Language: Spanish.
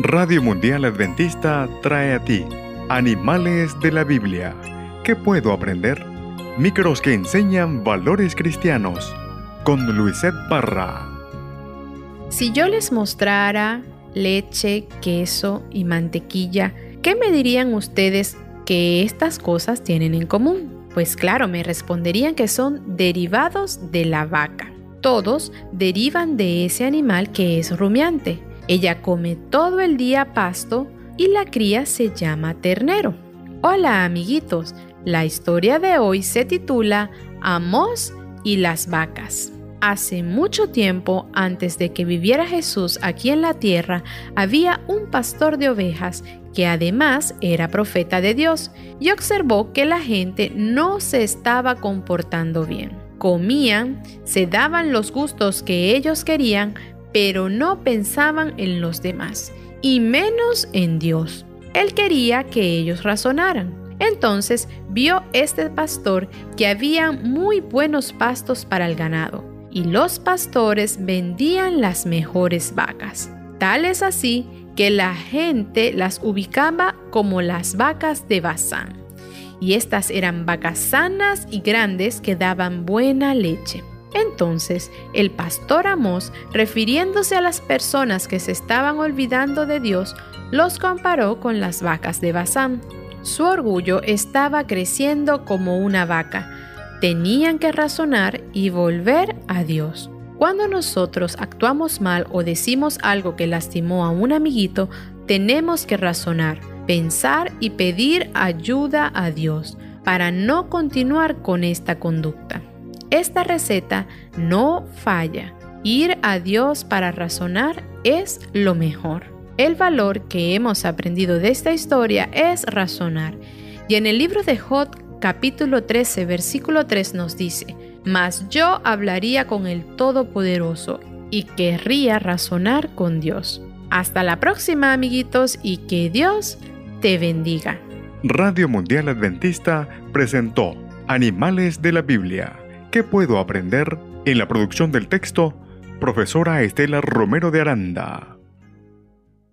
Radio Mundial Adventista trae a ti Animales de la Biblia. ¿Qué puedo aprender? Micros que enseñan valores cristianos. Con Luisette Parra. Si yo les mostrara leche, queso y mantequilla, ¿qué me dirían ustedes que estas cosas tienen en común? Pues claro, me responderían que son derivados de la vaca. Todos derivan de ese animal que es rumiante ella come todo el día pasto y la cría se llama ternero. Hola amiguitos, la historia de hoy se titula Amos y las vacas. Hace mucho tiempo, antes de que viviera Jesús aquí en la tierra, había un pastor de ovejas que además era profeta de Dios y observó que la gente no se estaba comportando bien. Comían, se daban los gustos que ellos querían, pero no pensaban en los demás, y menos en Dios. Él quería que ellos razonaran. Entonces vio este pastor que había muy buenos pastos para el ganado, y los pastores vendían las mejores vacas. Tal es así que la gente las ubicaba como las vacas de Bazán. Y estas eran vacas sanas y grandes que daban buena leche. Entonces el pastor Amós, refiriéndose a las personas que se estaban olvidando de Dios, los comparó con las vacas de Basán. Su orgullo estaba creciendo como una vaca. Tenían que razonar y volver a Dios. Cuando nosotros actuamos mal o decimos algo que lastimó a un amiguito, tenemos que razonar, pensar y pedir ayuda a Dios para no continuar con esta conducta. Esta receta no falla. Ir a Dios para razonar es lo mejor. El valor que hemos aprendido de esta historia es razonar. Y en el libro de Job capítulo 13 versículo 3 nos dice, Mas yo hablaría con el Todopoderoso y querría razonar con Dios. Hasta la próxima amiguitos y que Dios te bendiga. Radio Mundial Adventista presentó Animales de la Biblia ¿Qué puedo aprender? En la producción del texto, profesora Estela Romero de Aranda.